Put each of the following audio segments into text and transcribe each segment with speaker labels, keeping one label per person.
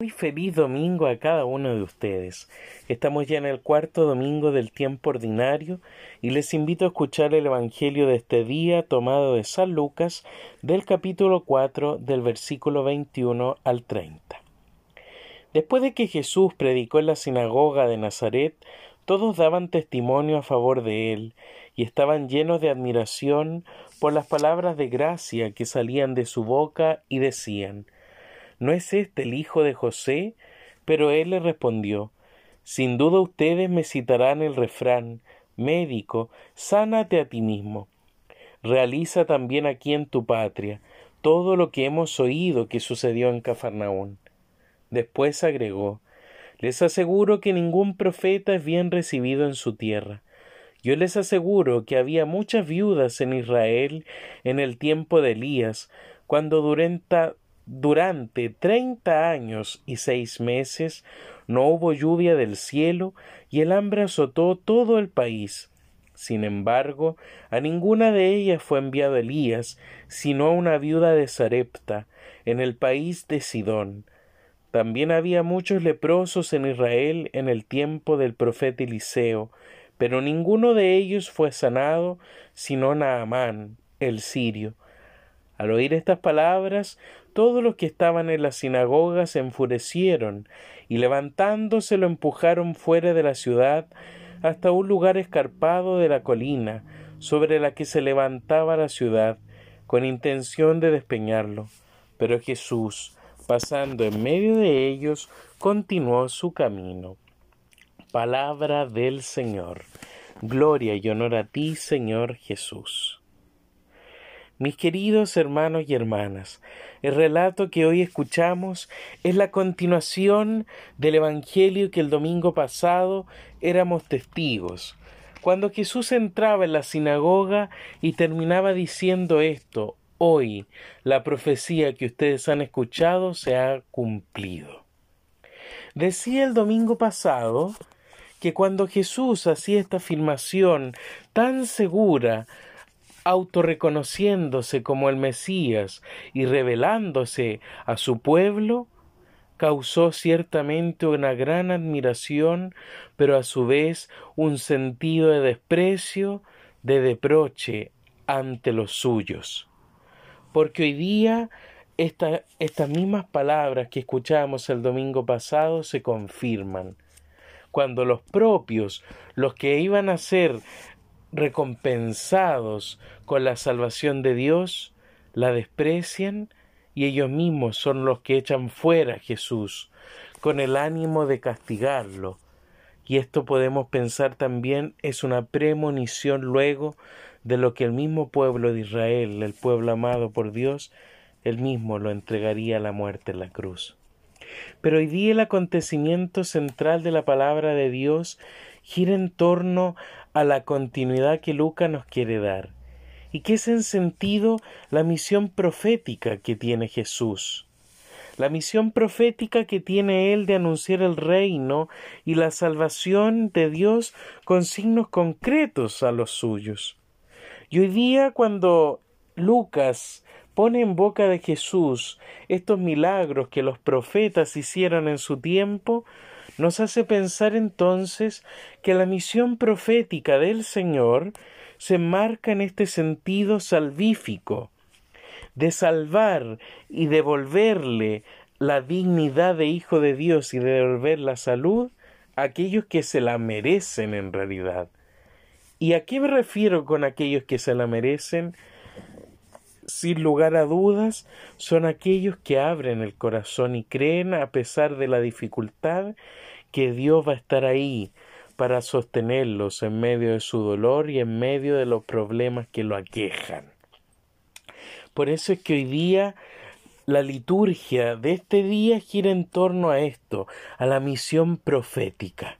Speaker 1: Muy feliz domingo a cada uno de ustedes. Estamos ya en el cuarto domingo del tiempo ordinario y les invito a escuchar el Evangelio de este día tomado de San Lucas del capítulo 4 del versículo 21 al 30. Después de que Jesús predicó en la sinagoga de Nazaret, todos daban testimonio a favor de él y estaban llenos de admiración por las palabras de gracia que salían de su boca y decían ¿No es este el hijo de José? Pero él le respondió Sin duda ustedes me citarán el refrán Médico, sánate a ti mismo. Realiza también aquí en tu patria todo lo que hemos oído que sucedió en Cafarnaún. Después agregó Les aseguro que ningún profeta es bien recibido en su tierra. Yo les aseguro que había muchas viudas en Israel en el tiempo de Elías, cuando durante treinta años y seis meses no hubo lluvia del cielo y el hambre azotó todo el país. Sin embargo, a ninguna de ellas fue enviado Elías, sino a una viuda de Sarepta, en el país de Sidón. También había muchos leprosos en Israel en el tiempo del profeta Eliseo, pero ninguno de ellos fue sanado, sino Naamán, el sirio. Al oír estas palabras, todos los que estaban en la sinagoga se enfurecieron y levantándose lo empujaron fuera de la ciudad hasta un lugar escarpado de la colina sobre la que se levantaba la ciudad, con intención de despeñarlo. Pero Jesús, pasando en medio de ellos, continuó su camino. Palabra del Señor. Gloria y honor a ti, Señor Jesús. Mis queridos hermanos y hermanas, el relato que hoy escuchamos es la continuación del Evangelio que el domingo pasado éramos testigos. Cuando Jesús entraba en la sinagoga y terminaba diciendo esto, hoy la profecía que ustedes han escuchado se ha cumplido. Decía el domingo pasado que cuando Jesús hacía esta afirmación tan segura autorreconociéndose como el Mesías y revelándose a su pueblo, causó ciertamente una gran admiración, pero a su vez un sentido de desprecio, de deproche ante los suyos. Porque hoy día estas mismas palabras que escuchamos el domingo pasado se confirman. Cuando los propios, los que iban a ser recompensados con la salvación de Dios, la desprecian y ellos mismos son los que echan fuera a Jesús con el ánimo de castigarlo. Y esto podemos pensar también es una premonición luego de lo que el mismo pueblo de Israel, el pueblo amado por Dios, él mismo lo entregaría a la muerte en la cruz. Pero hoy día el acontecimiento central de la palabra de Dios gira en torno a la continuidad que Lucas nos quiere dar, y que es en sentido la misión profética que tiene Jesús, la misión profética que tiene Él de anunciar el reino y la salvación de Dios con signos concretos a los suyos. Y hoy día cuando Lucas pone en boca de Jesús estos milagros que los profetas hicieron en su tiempo, nos hace pensar entonces que la misión profética del Señor se marca en este sentido salvífico, de salvar y devolverle la dignidad de Hijo de Dios y de devolver la salud a aquellos que se la merecen en realidad. ¿Y a qué me refiero con aquellos que se la merecen? Sin lugar a dudas, son aquellos que abren el corazón y creen a pesar de la dificultad que Dios va a estar ahí para sostenerlos en medio de su dolor y en medio de los problemas que lo aquejan. Por eso es que hoy día la liturgia de este día gira en torno a esto, a la misión profética.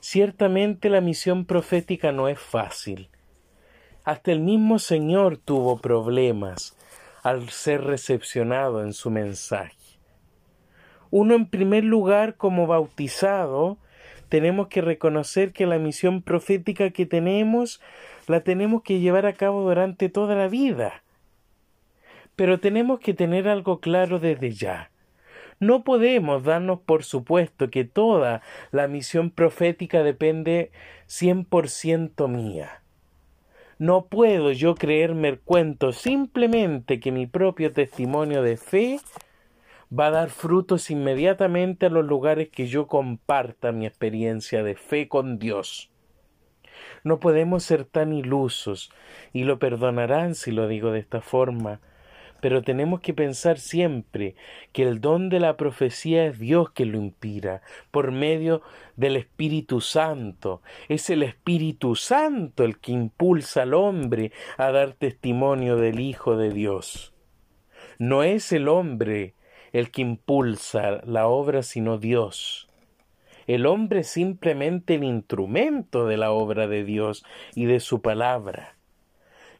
Speaker 1: Ciertamente la misión profética no es fácil. Hasta el mismo Señor tuvo problemas al ser recepcionado en su mensaje. Uno en primer lugar como bautizado tenemos que reconocer que la misión profética que tenemos la tenemos que llevar a cabo durante toda la vida. Pero tenemos que tener algo claro desde ya. No podemos darnos por supuesto que toda la misión profética depende cien por ciento mía. No puedo yo creerme el cuento simplemente que mi propio testimonio de fe va a dar frutos inmediatamente a los lugares que yo comparta mi experiencia de fe con Dios. No podemos ser tan ilusos, y lo perdonarán si lo digo de esta forma, pero tenemos que pensar siempre que el don de la profecía es Dios que lo inspira por medio del Espíritu Santo. Es el Espíritu Santo el que impulsa al hombre a dar testimonio del Hijo de Dios. No es el hombre el que impulsa la obra, sino Dios. El hombre es simplemente el instrumento de la obra de Dios y de su palabra.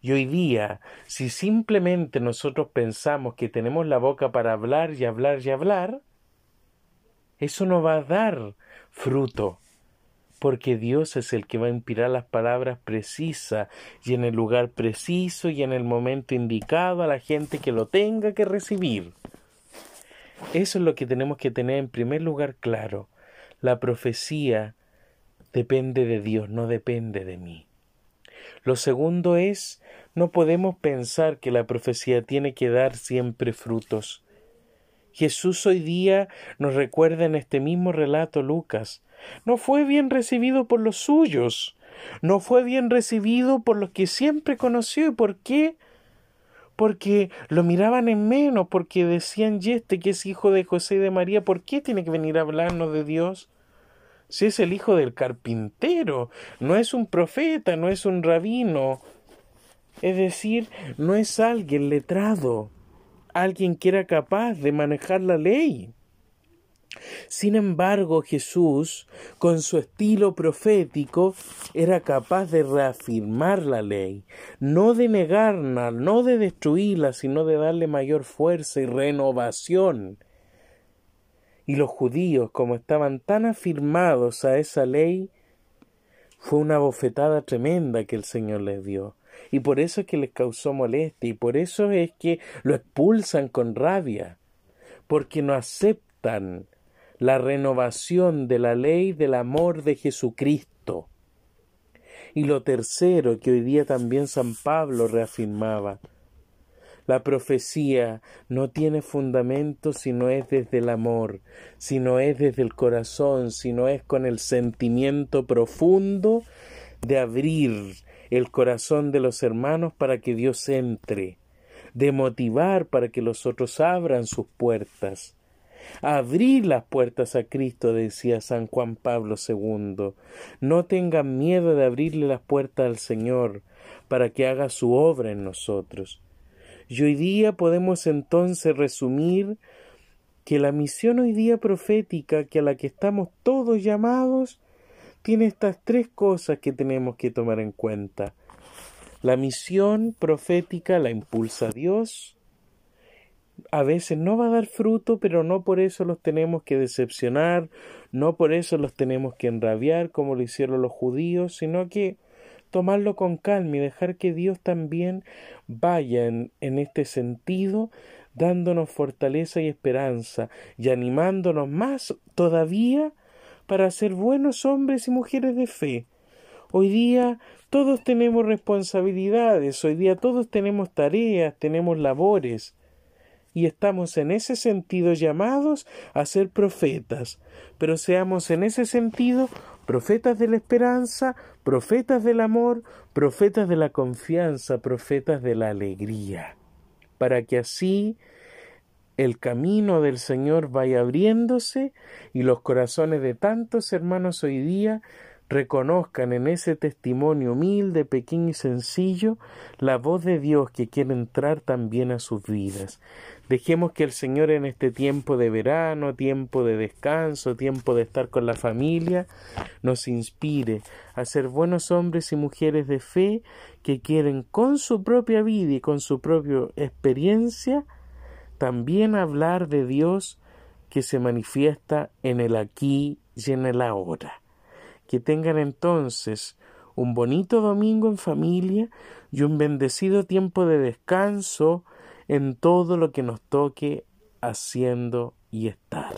Speaker 1: Y hoy día, si simplemente nosotros pensamos que tenemos la boca para hablar y hablar y hablar, eso no va a dar fruto, porque Dios es el que va a inspirar las palabras precisas y en el lugar preciso y en el momento indicado a la gente que lo tenga que recibir. Eso es lo que tenemos que tener en primer lugar claro. La profecía depende de Dios, no depende de mí. Lo segundo es, no podemos pensar que la profecía tiene que dar siempre frutos. Jesús hoy día nos recuerda en este mismo relato Lucas, no fue bien recibido por los suyos, no fue bien recibido por los que siempre conoció. ¿Y por qué? Porque lo miraban en menos, porque decían, y este que es hijo de José y de María, ¿por qué tiene que venir a hablarnos de Dios? Si es el hijo del carpintero, no es un profeta, no es un rabino, es decir, no es alguien letrado, alguien que era capaz de manejar la ley. Sin embargo, Jesús, con su estilo profético, era capaz de reafirmar la ley, no de negarla, no de destruirla, sino de darle mayor fuerza y renovación y los judíos, como estaban tan afirmados a esa ley, fue una bofetada tremenda que el Señor les dio. Y por eso es que les causó molestia, y por eso es que lo expulsan con rabia, porque no aceptan la renovación de la ley del amor de Jesucristo. Y lo tercero que hoy día también San Pablo reafirmaba, la profecía no tiene fundamento si no es desde el amor, si no es desde el corazón, si no es con el sentimiento profundo de abrir el corazón de los hermanos para que Dios entre, de motivar para que los otros abran sus puertas. Abrir las puertas a Cristo, decía San Juan Pablo II. No tengan miedo de abrirle las puertas al Señor para que haga su obra en nosotros. Y hoy día podemos entonces resumir que la misión hoy día profética que a la que estamos todos llamados tiene estas tres cosas que tenemos que tomar en cuenta. La misión profética la impulsa Dios. A veces no va a dar fruto, pero no por eso los tenemos que decepcionar, no por eso los tenemos que enrabiar como lo hicieron los judíos, sino que tomarlo con calma y dejar que Dios también vaya en, este sentido, dándonos fortaleza y esperanza y animándonos más todavía para ser buenos hombres y mujeres de fe. Hoy día todos tenemos responsabilidades, hoy día todos tenemos tareas, tenemos labores, y estamos en ese sentido llamados a ser profetas, pero seamos en ese sentido profetas de la esperanza, profetas del amor, profetas de la confianza, profetas de la alegría, para que así el camino del Señor vaya abriéndose y los corazones de tantos hermanos hoy día reconozcan en ese testimonio humilde, pequeño y sencillo la voz de Dios que quiere entrar también a sus vidas. Dejemos que el Señor en este tiempo de verano, tiempo de descanso, tiempo de estar con la familia, nos inspire a ser buenos hombres y mujeres de fe que quieren con su propia vida y con su propia experiencia también hablar de Dios que se manifiesta en el aquí y en el ahora. Que tengan entonces un bonito domingo en familia y un bendecido tiempo de descanso en todo lo que nos toque haciendo y estar.